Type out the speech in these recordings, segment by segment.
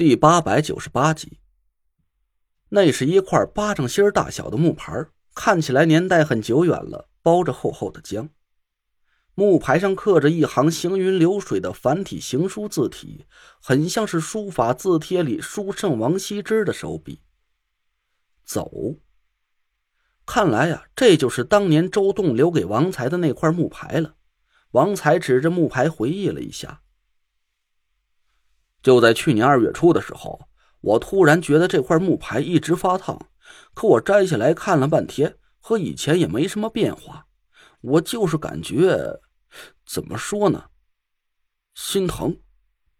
第八百九十八集，那是一块巴掌心大小的木牌，看起来年代很久远了，包着厚厚的浆。木牌上刻着一行行云流水的繁体行书字体，很像是书法字帖里书圣王羲之的手笔。走，看来呀，这就是当年周栋留给王才的那块木牌了。王才指着木牌回忆了一下。就在去年二月初的时候，我突然觉得这块木牌一直发烫，可我摘下来看了半天，和以前也没什么变化。我就是感觉，怎么说呢？心疼，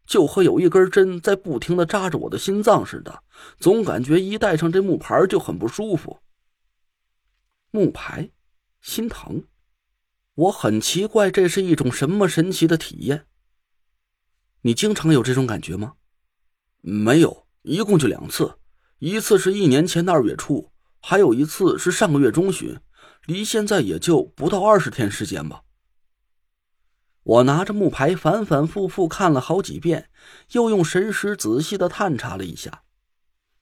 就和有一根针在不停的扎着我的心脏似的，总感觉一戴上这木牌就很不舒服。木牌，心疼，我很奇怪，这是一种什么神奇的体验。你经常有这种感觉吗？没有，一共就两次，一次是一年前的二月初，还有一次是上个月中旬，离现在也就不到二十天时间吧。我拿着木牌反反复复看了好几遍，又用神识仔细的探查了一下，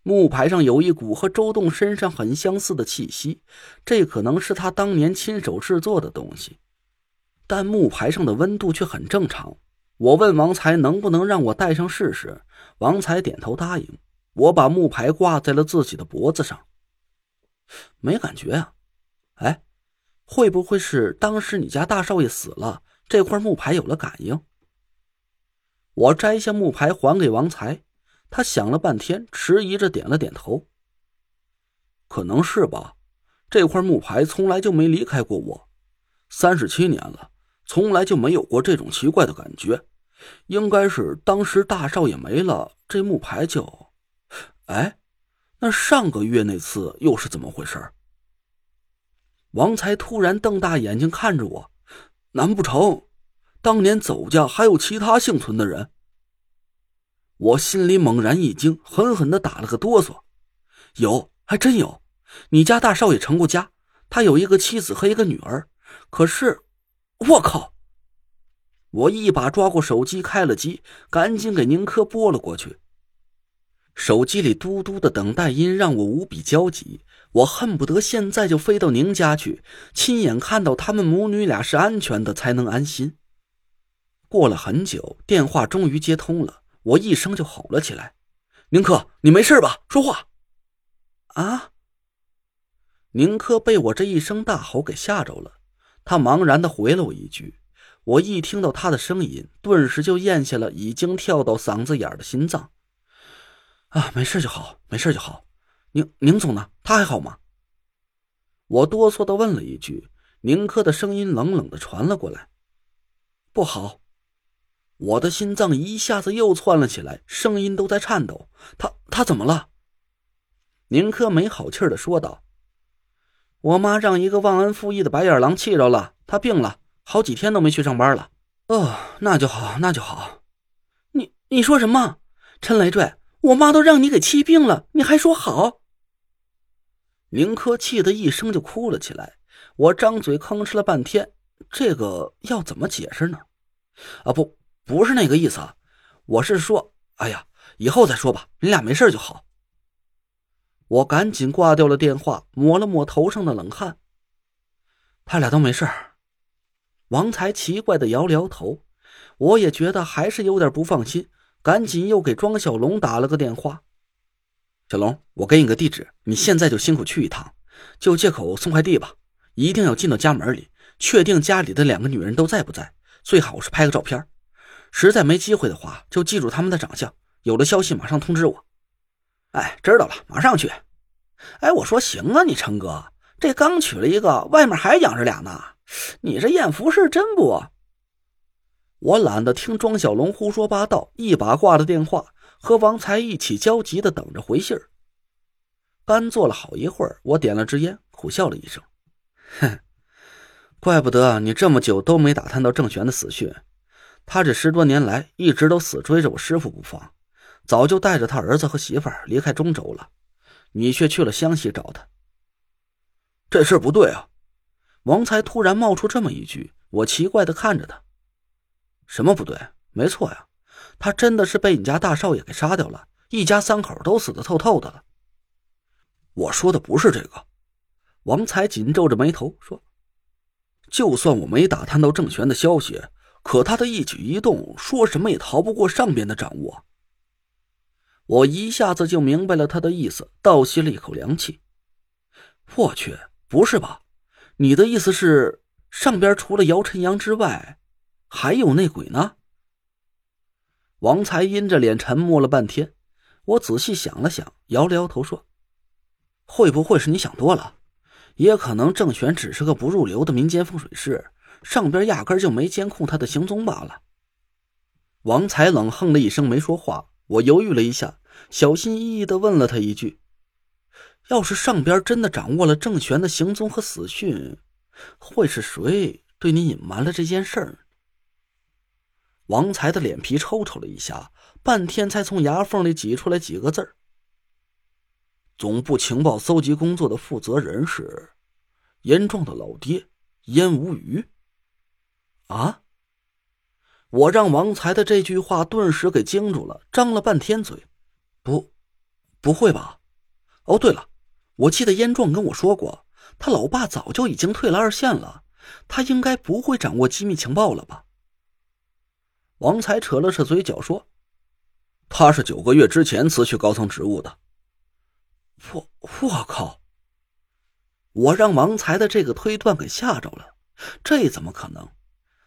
木牌上有一股和周栋身上很相似的气息，这可能是他当年亲手制作的东西，但木牌上的温度却很正常。我问王才能不能让我戴上试试，王才点头答应。我把木牌挂在了自己的脖子上，没感觉啊。哎，会不会是当时你家大少爷死了，这块木牌有了感应？我摘下木牌还给王才，他想了半天，迟疑着点了点头。可能是吧，这块木牌从来就没离开过我，三十七年了。从来就没有过这种奇怪的感觉，应该是当时大少爷没了，这木牌就……哎，那上个月那次又是怎么回事？王才突然瞪大眼睛看着我，难不成当年走家还有其他幸存的人？我心里猛然一惊，狠狠的打了个哆嗦。有，还真有，你家大少爷成过家，他有一个妻子和一个女儿，可是……我靠！我一把抓过手机，开了机，赶紧给宁珂拨了过去。手机里嘟嘟的等待音让我无比焦急，我恨不得现在就飞到宁家去，亲眼看到他们母女俩是安全的，才能安心。过了很久，电话终于接通了，我一声就吼了起来：“宁珂，你没事吧？说话！”啊！宁珂被我这一声大吼给吓着了。他茫然的回了我一句，我一听到他的声音，顿时就咽下了已经跳到嗓子眼的心脏。啊，没事就好，没事就好。宁宁总呢？他还好吗？我哆嗦的问了一句。宁珂的声音冷冷的传了过来：“不好！”我的心脏一下子又窜了起来，声音都在颤抖。他他怎么了？宁珂没好气的说道。我妈让一个忘恩负义的白眼狼气着了，她病了，好几天都没去上班了。哦，那就好，那就好。你你说什么？陈累赘，我妈都让你给气病了，你还说好？宁珂气得一声就哭了起来。我张嘴吭哧了半天，这个要怎么解释呢？啊，不，不是那个意思啊，我是说，哎呀，以后再说吧，你俩没事就好。我赶紧挂掉了电话，抹了抹头上的冷汗。他俩都没事王才奇怪的摇了摇头，我也觉得还是有点不放心，赶紧又给庄小龙打了个电话。小龙，我给你个地址，你现在就辛苦去一趟，就借口送快递吧，一定要进到家门里，确定家里的两个女人都在不在，最好是拍个照片。实在没机会的话，就记住他们的长相，有了消息马上通知我。哎，知道了，马上去。哎，我说行啊，你成哥，这刚娶了一个，外面还养着俩呢，你这艳福是真不？我懒得听庄小龙胡说八道，一把挂了电话，和王才一起焦急的等着回信儿。干坐了好一会儿，我点了支烟，苦笑了一声，哼，怪不得你这么久都没打探到郑玄的死讯，他这十多年来一直都死追着我师傅不放。早就带着他儿子和媳妇儿离开中州了，你却去了湘西找他。这事不对啊！王才突然冒出这么一句，我奇怪的看着他。什么不对？没错呀，他真的是被你家大少爷给杀掉了，一家三口都死得透透的了。我说的不是这个。王才紧皱着眉头说：“就算我没打探到郑玄的消息，可他的一举一动，说什么也逃不过上边的掌握。”我一下子就明白了他的意思，倒吸了一口凉气。我去，不是吧？你的意思是，上边除了姚晨阳之外，还有内鬼呢？王才阴着脸沉默了半天。我仔细想了想，摇了摇头说：“会不会是你想多了？也可能郑玄只是个不入流的民间风水师，上边压根就没监控他的行踪罢了。”王才冷哼了一声，没说话。我犹豫了一下，小心翼翼的问了他一句：“要是上边真的掌握了郑玄的行踪和死讯，会是谁对你隐瞒了这件事儿？”王才的脸皮抽抽了一下，半天才从牙缝里挤出来几个字儿：“总部情报搜集工作的负责人是严壮的老爹燕无余。”啊！我让王才的这句话顿时给惊住了，张了半天嘴。不，不会吧？哦，对了，我记得燕壮跟我说过，他老爸早就已经退了二线了，他应该不会掌握机密情报了吧？王才扯了扯嘴角说：“他是九个月之前辞去高层职务的。”我我靠！我让王才的这个推断给吓着了，这怎么可能？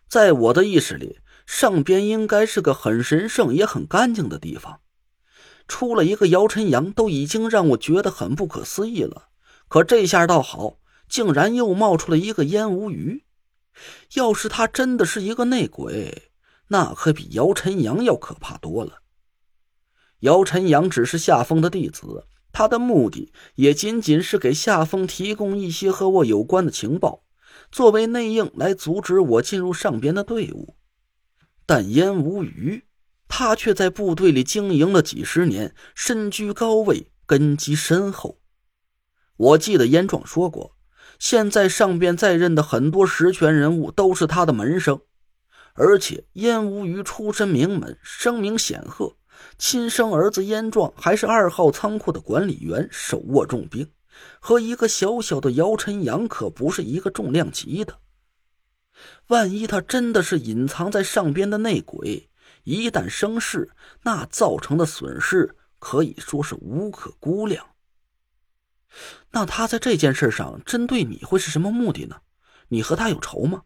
在我的意识里。上边应该是个很神圣也很干净的地方，出了一个姚晨阳都已经让我觉得很不可思议了。可这下倒好，竟然又冒出了一个燕无鱼。要是他真的是一个内鬼，那可比姚晨阳要可怕多了。姚晨阳只是夏风的弟子，他的目的也仅仅是给夏风提供一些和我有关的情报，作为内应来阻止我进入上边的队伍。但燕无鱼，他却在部队里经营了几十年，身居高位，根基深厚。我记得燕壮说过，现在上边在任的很多实权人物都是他的门生，而且燕无余出身名门，声名显赫，亲生儿子燕壮还是二号仓库的管理员，手握重兵，和一个小小的姚晨阳可不是一个重量级的。万一他真的是隐藏在上边的内鬼，一旦生事，那造成的损失可以说是无可估量。那他在这件事上针对你会是什么目的呢？你和他有仇吗？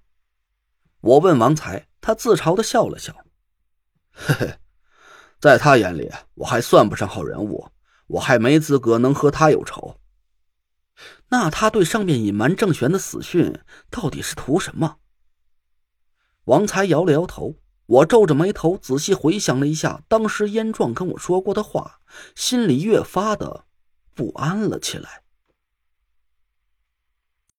我问王才，他自嘲的笑了笑，嘿嘿，在他眼里我还算不上好人物，我还没资格能和他有仇。那他对上面隐瞒郑玄的死讯到底是图什么？王才摇了摇头，我皱着眉头仔细回想了一下当时燕壮跟我说过的话，心里越发的不安了起来。